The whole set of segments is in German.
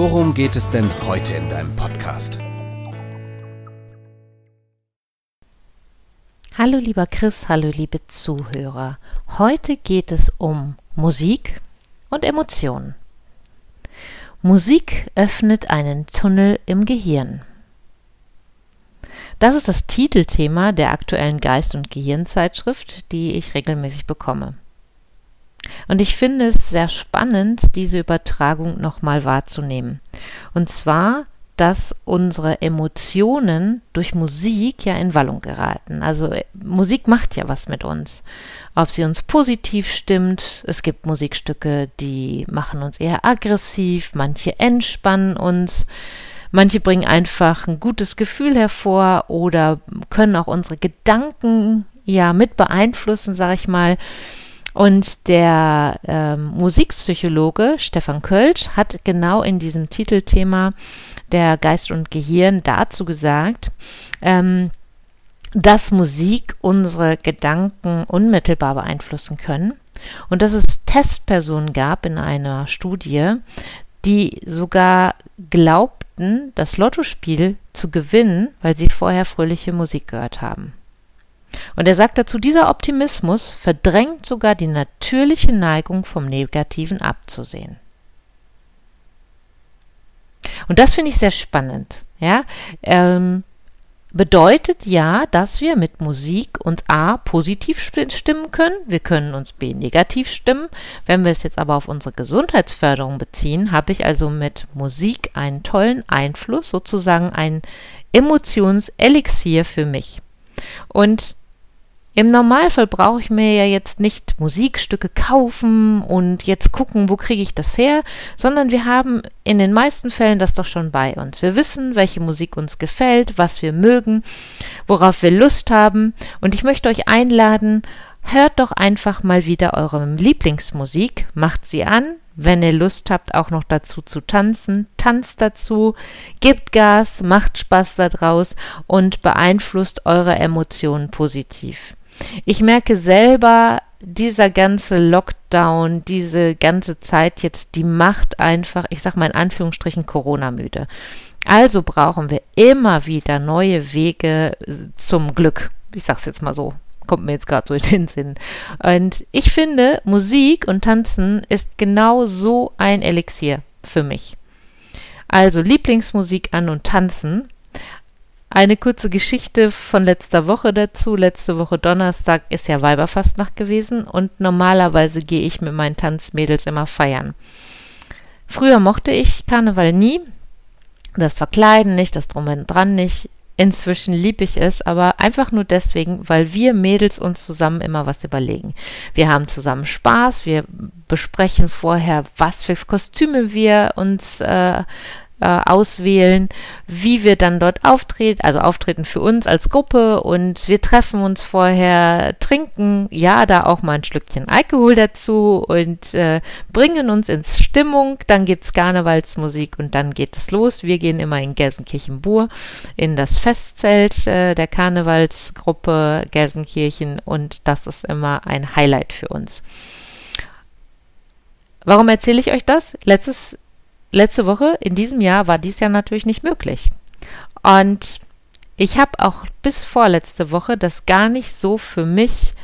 worum geht es denn heute in deinem Podcast? Hallo lieber Chris, hallo liebe Zuhörer. Heute geht es um Musik und Emotionen. Musik öffnet einen Tunnel im Gehirn. Das ist das Titelthema der aktuellen Geist- und Gehirnzeitschrift, die ich regelmäßig bekomme. Und ich finde es sehr spannend, diese Übertragung nochmal wahrzunehmen. Und zwar dass unsere Emotionen durch Musik ja in Wallung geraten. Also äh, Musik macht ja was mit uns. Ob sie uns positiv stimmt, es gibt Musikstücke, die machen uns eher aggressiv, manche entspannen uns, manche bringen einfach ein gutes Gefühl hervor oder können auch unsere Gedanken ja mit beeinflussen, sag ich mal. Und der ähm, Musikpsychologe Stefan Kölsch hat genau in diesem Titelthema der Geist und Gehirn dazu gesagt, ähm, dass Musik unsere Gedanken unmittelbar beeinflussen können und dass es Testpersonen gab in einer Studie, die sogar glaubten, das Lottospiel zu gewinnen, weil sie vorher fröhliche Musik gehört haben. Und er sagt dazu, dieser Optimismus verdrängt sogar die natürliche Neigung vom Negativen abzusehen. Und das finde ich sehr spannend. Ja, ähm, bedeutet ja, dass wir mit Musik uns A positiv stimmen können, wir können uns B negativ stimmen. Wenn wir es jetzt aber auf unsere Gesundheitsförderung beziehen, habe ich also mit Musik einen tollen Einfluss, sozusagen ein Emotionselixier für mich. Und im Normalfall brauche ich mir ja jetzt nicht Musikstücke kaufen und jetzt gucken, wo kriege ich das her, sondern wir haben in den meisten Fällen das doch schon bei uns. Wir wissen, welche Musik uns gefällt, was wir mögen, worauf wir Lust haben und ich möchte euch einladen, hört doch einfach mal wieder eure Lieblingsmusik, macht sie an, wenn ihr Lust habt, auch noch dazu zu tanzen, tanzt dazu, gebt Gas, macht Spaß daraus und beeinflusst eure Emotionen positiv. Ich merke selber, dieser ganze Lockdown, diese ganze Zeit jetzt, die macht einfach, ich sag mal in Anführungsstrichen, Corona-müde. Also brauchen wir immer wieder neue Wege zum Glück. Ich sag's jetzt mal so. Kommt mir jetzt gerade so in den Sinn. Und ich finde, Musik und Tanzen ist genau so ein Elixier für mich. Also Lieblingsmusik an und tanzen eine kurze Geschichte von letzter Woche dazu. Letzte Woche Donnerstag ist ja Weiberfastnacht gewesen und normalerweise gehe ich mit meinen Tanzmädels immer feiern. Früher mochte ich Karneval nie, das Verkleiden nicht, das Drum und Dran nicht. Inzwischen liebe ich es, aber einfach nur deswegen, weil wir Mädels uns zusammen immer was überlegen. Wir haben zusammen Spaß, wir besprechen vorher, was für Kostüme wir uns äh, äh, auswählen, wie wir dann dort auftreten, also auftreten für uns als Gruppe und wir treffen uns vorher, trinken, ja, da auch mal ein Schlückchen Alkohol dazu und äh, bringen uns ins Stimmung. Dann gibt's Karnevalsmusik und dann geht es los. Wir gehen immer in Gelsenkirchen-Bur in das Festzelt äh, der Karnevalsgruppe Gelsenkirchen und das ist immer ein Highlight für uns. Warum erzähle ich euch das? Letztes letzte Woche, in diesem Jahr, war dies ja natürlich nicht möglich. Und ich habe auch bis vorletzte Woche das gar nicht so für mich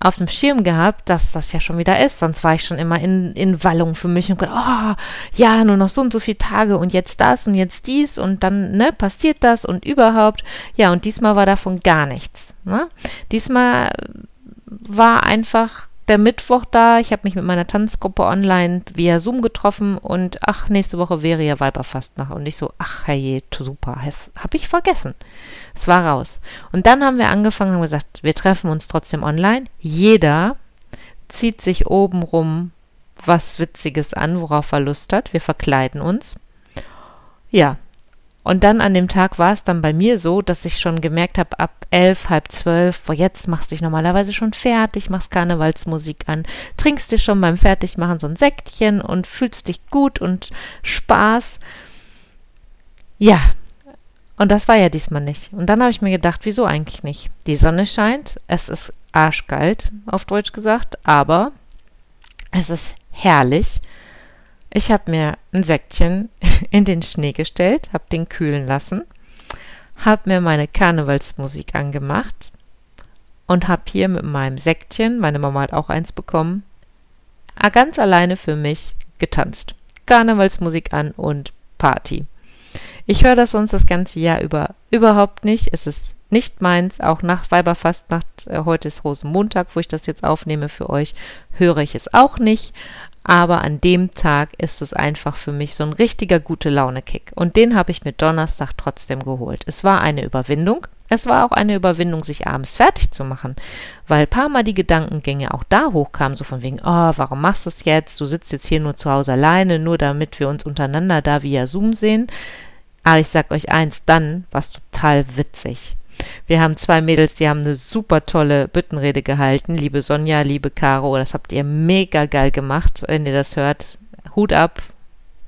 auf dem Schirm gehabt, dass das ja schon wieder ist. Sonst war ich schon immer in, in Wallung für mich und gedacht, oh, ja, nur noch so und so viele Tage und jetzt das und jetzt dies und dann, ne, passiert das und überhaupt. Ja, und diesmal war davon gar nichts. Ne? Diesmal war einfach der Mittwoch da. Ich habe mich mit meiner Tanzgruppe online via Zoom getroffen und ach, nächste Woche wäre ja Weiberfastnacht. Und ich so, ach herrje, super, das habe ich vergessen. Es war raus. Und dann haben wir angefangen und gesagt, wir treffen uns trotzdem online. Jeder zieht sich obenrum was Witziges an, worauf er Lust hat. Wir verkleiden uns. Ja, und dann an dem Tag war es dann bei mir so, dass ich schon gemerkt habe, ab elf, halb zwölf, boah, jetzt machst du dich normalerweise schon fertig, machst Karnevalsmusik an, trinkst dir schon beim Fertigmachen so ein Säckchen und fühlst dich gut und Spaß. Ja, und das war ja diesmal nicht. Und dann habe ich mir gedacht, wieso eigentlich nicht? Die Sonne scheint, es ist arschkalt, auf Deutsch gesagt, aber es ist herrlich. Ich habe mir ein Säckchen in den Schnee gestellt, habe den kühlen lassen, habe mir meine Karnevalsmusik angemacht und habe hier mit meinem Säckchen, meine Mama hat auch eins bekommen, ganz alleine für mich getanzt. Karnevalsmusik an und Party. Ich höre das sonst das ganze Jahr über überhaupt nicht. Es ist nicht meins. Auch nach Weiberfastnacht, äh, heute ist Rosenmontag, wo ich das jetzt aufnehme für euch, höre ich es auch nicht aber an dem Tag ist es einfach für mich so ein richtiger gute Laune-Kick. Und den habe ich mir Donnerstag trotzdem geholt. Es war eine Überwindung. Es war auch eine Überwindung, sich abends fertig zu machen, weil paar Mal die Gedankengänge auch da hochkamen, so von wegen, oh, warum machst du es jetzt? Du sitzt jetzt hier nur zu Hause alleine, nur damit wir uns untereinander da via Zoom sehen. Aber ich sag euch eins, dann war es total witzig. Wir haben zwei Mädels, die haben eine super tolle Büttenrede gehalten. Liebe Sonja, liebe Caro, das habt ihr mega geil gemacht, wenn ihr das hört. Hut ab,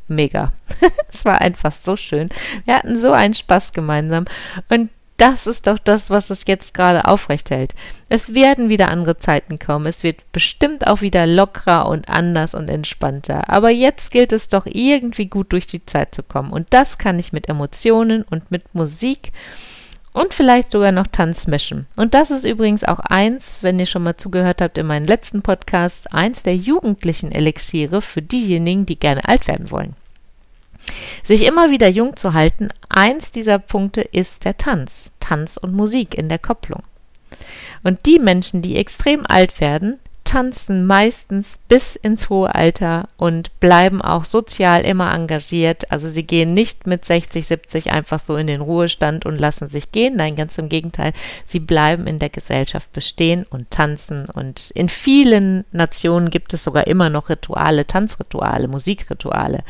mega. es war einfach so schön. Wir hatten so einen Spaß gemeinsam. Und das ist doch das, was es jetzt gerade aufrecht hält. Es werden wieder andere Zeiten kommen. Es wird bestimmt auch wieder lockerer und anders und entspannter. Aber jetzt gilt es doch irgendwie gut durch die Zeit zu kommen. Und das kann ich mit Emotionen und mit Musik und vielleicht sogar noch Tanz mischen. Und das ist übrigens auch eins, wenn ihr schon mal zugehört habt in meinen letzten Podcasts, eins der jugendlichen Elixiere für diejenigen, die gerne alt werden wollen. Sich immer wieder jung zu halten, eins dieser Punkte ist der Tanz. Tanz und Musik in der Kopplung. Und die Menschen, die extrem alt werden, tanzen meistens bis ins hohe Alter und bleiben auch sozial immer engagiert. Also sie gehen nicht mit 60, 70 einfach so in den Ruhestand und lassen sich gehen. Nein, ganz im Gegenteil. Sie bleiben in der Gesellschaft bestehen und tanzen. Und in vielen Nationen gibt es sogar immer noch Rituale, Tanzrituale, Musikrituale.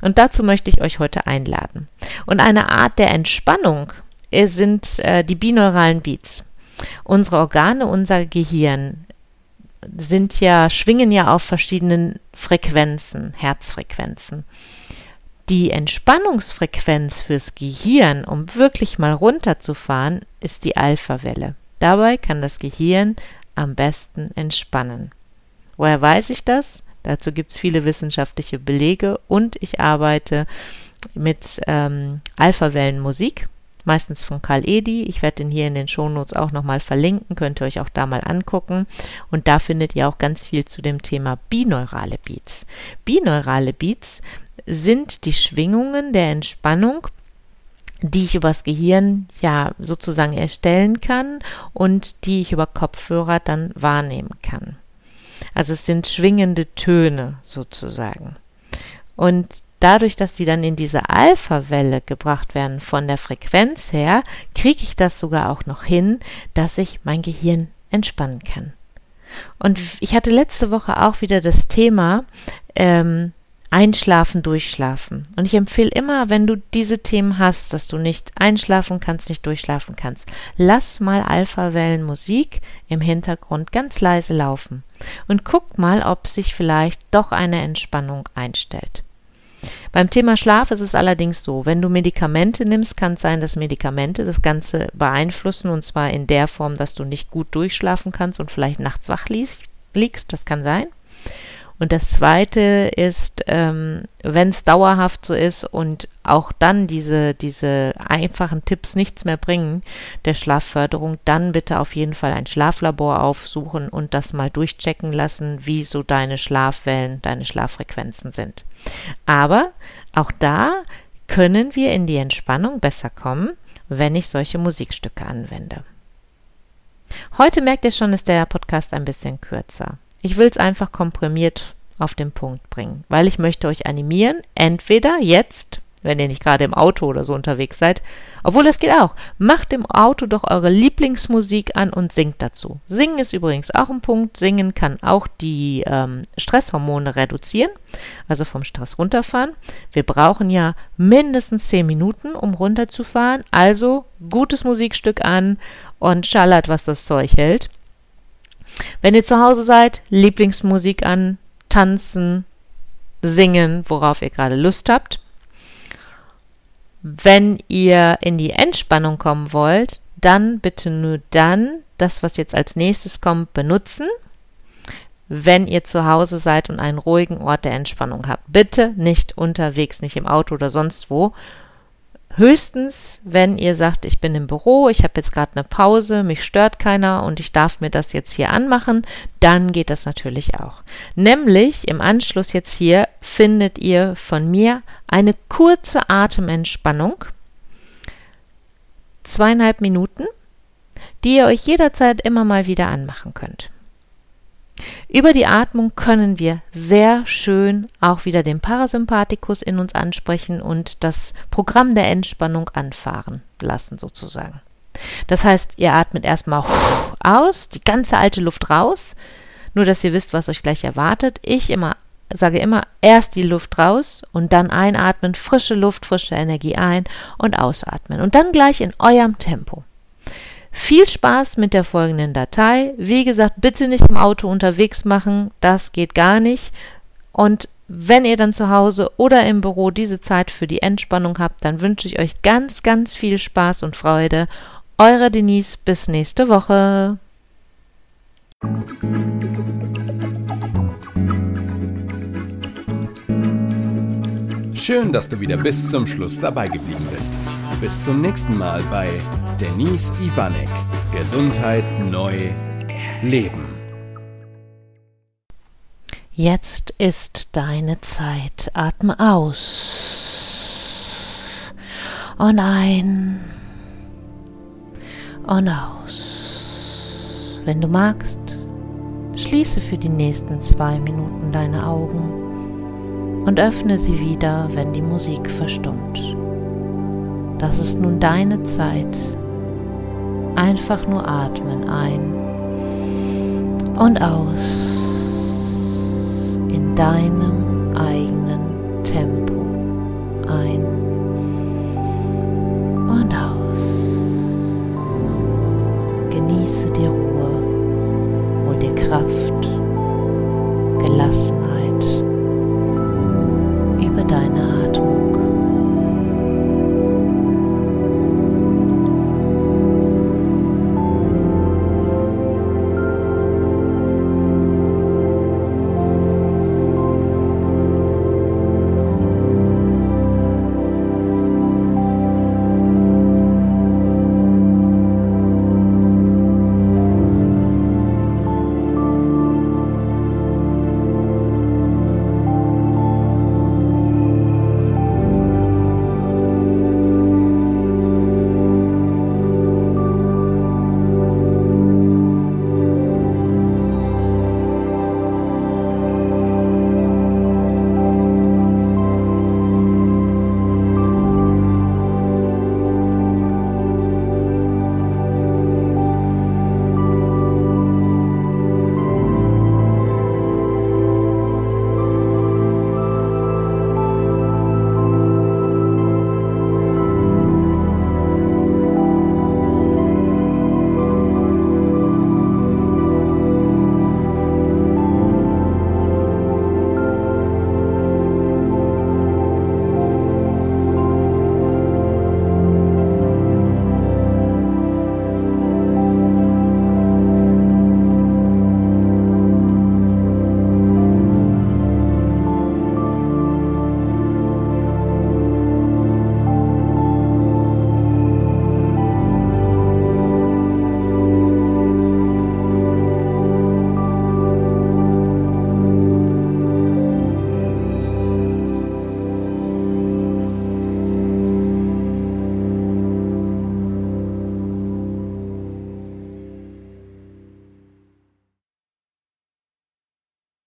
Und dazu möchte ich euch heute einladen. Und eine Art der Entspannung sind äh, die binauralen Beats. Unsere Organe, unser Gehirn sind ja, schwingen ja auf verschiedenen Frequenzen, Herzfrequenzen. Die Entspannungsfrequenz fürs Gehirn, um wirklich mal runterzufahren, ist die Alpha-Welle. Dabei kann das Gehirn am besten entspannen. Woher weiß ich das? Dazu gibt es viele wissenschaftliche Belege und ich arbeite mit ähm, Alpha-Wellenmusik meistens von Karl Edi. Ich werde den hier in den Shownotes auch nochmal verlinken, könnt ihr euch auch da mal angucken. Und da findet ihr auch ganz viel zu dem Thema bineurale Beats. Bineurale Beats sind die Schwingungen der Entspannung, die ich übers Gehirn ja sozusagen erstellen kann und die ich über Kopfhörer dann wahrnehmen kann. Also es sind schwingende Töne sozusagen. Und dadurch, dass die dann in diese Alpha-Welle gebracht werden von der Frequenz her, kriege ich das sogar auch noch hin, dass ich mein Gehirn entspannen kann. Und ich hatte letzte Woche auch wieder das Thema ähm, Einschlafen, Durchschlafen. Und ich empfehle immer, wenn du diese Themen hast, dass du nicht einschlafen kannst, nicht durchschlafen kannst, lass mal Alpha-Wellen-Musik im Hintergrund ganz leise laufen und guck mal, ob sich vielleicht doch eine Entspannung einstellt. Beim Thema Schlaf ist es allerdings so, wenn du Medikamente nimmst, kann es sein, dass Medikamente das Ganze beeinflussen und zwar in der Form, dass du nicht gut durchschlafen kannst und vielleicht nachts wach liegst. Das kann sein. Und das Zweite ist, ähm, wenn es dauerhaft so ist und auch dann diese, diese einfachen Tipps nichts mehr bringen, der Schlafförderung, dann bitte auf jeden Fall ein Schlaflabor aufsuchen und das mal durchchecken lassen, wie so deine Schlafwellen, deine Schlaffrequenzen sind. Aber auch da können wir in die Entspannung besser kommen, wenn ich solche Musikstücke anwende. Heute merkt ihr schon, ist der Podcast ein bisschen kürzer. Ich will es einfach komprimiert auf den Punkt bringen, weil ich möchte euch animieren, entweder jetzt wenn ihr nicht gerade im Auto oder so unterwegs seid. Obwohl das geht auch. Macht im Auto doch eure Lieblingsmusik an und singt dazu. Singen ist übrigens auch ein Punkt. Singen kann auch die ähm, Stresshormone reduzieren, also vom Stress runterfahren. Wir brauchen ja mindestens 10 Minuten, um runterzufahren. Also gutes Musikstück an und schallert, was das Zeug hält. Wenn ihr zu Hause seid, Lieblingsmusik an, tanzen, singen, worauf ihr gerade Lust habt. Wenn ihr in die Entspannung kommen wollt, dann bitte nur dann das, was jetzt als nächstes kommt, benutzen, wenn ihr zu Hause seid und einen ruhigen Ort der Entspannung habt. Bitte nicht unterwegs, nicht im Auto oder sonst wo, Höchstens, wenn ihr sagt, ich bin im Büro, ich habe jetzt gerade eine Pause, mich stört keiner und ich darf mir das jetzt hier anmachen, dann geht das natürlich auch. Nämlich im Anschluss jetzt hier findet ihr von mir eine kurze Atementspannung, zweieinhalb Minuten, die ihr euch jederzeit immer mal wieder anmachen könnt. Über die Atmung können wir sehr schön auch wieder den Parasympathikus in uns ansprechen und das Programm der Entspannung anfahren lassen sozusagen. Das heißt, ihr atmet erstmal aus, die ganze alte Luft raus, nur dass ihr wisst, was euch gleich erwartet. Ich immer sage immer erst die Luft raus und dann einatmen, frische Luft, frische Energie ein und ausatmen und dann gleich in eurem Tempo. Viel Spaß mit der folgenden Datei. Wie gesagt, bitte nicht im Auto unterwegs machen, das geht gar nicht. Und wenn ihr dann zu Hause oder im Büro diese Zeit für die Entspannung habt, dann wünsche ich euch ganz, ganz viel Spaß und Freude. Eure Denise, bis nächste Woche. Schön, dass du wieder bis zum Schluss dabei geblieben bist. Bis zum nächsten Mal bei Denise Ivanek. Gesundheit neu leben. Jetzt ist deine Zeit. Atme aus. Und ein. Und aus. Wenn du magst, schließe für die nächsten zwei Minuten deine Augen und öffne sie wieder, wenn die Musik verstummt. Das ist nun deine Zeit, Einfach nur atmen ein und aus in deinem eigenen Tempo.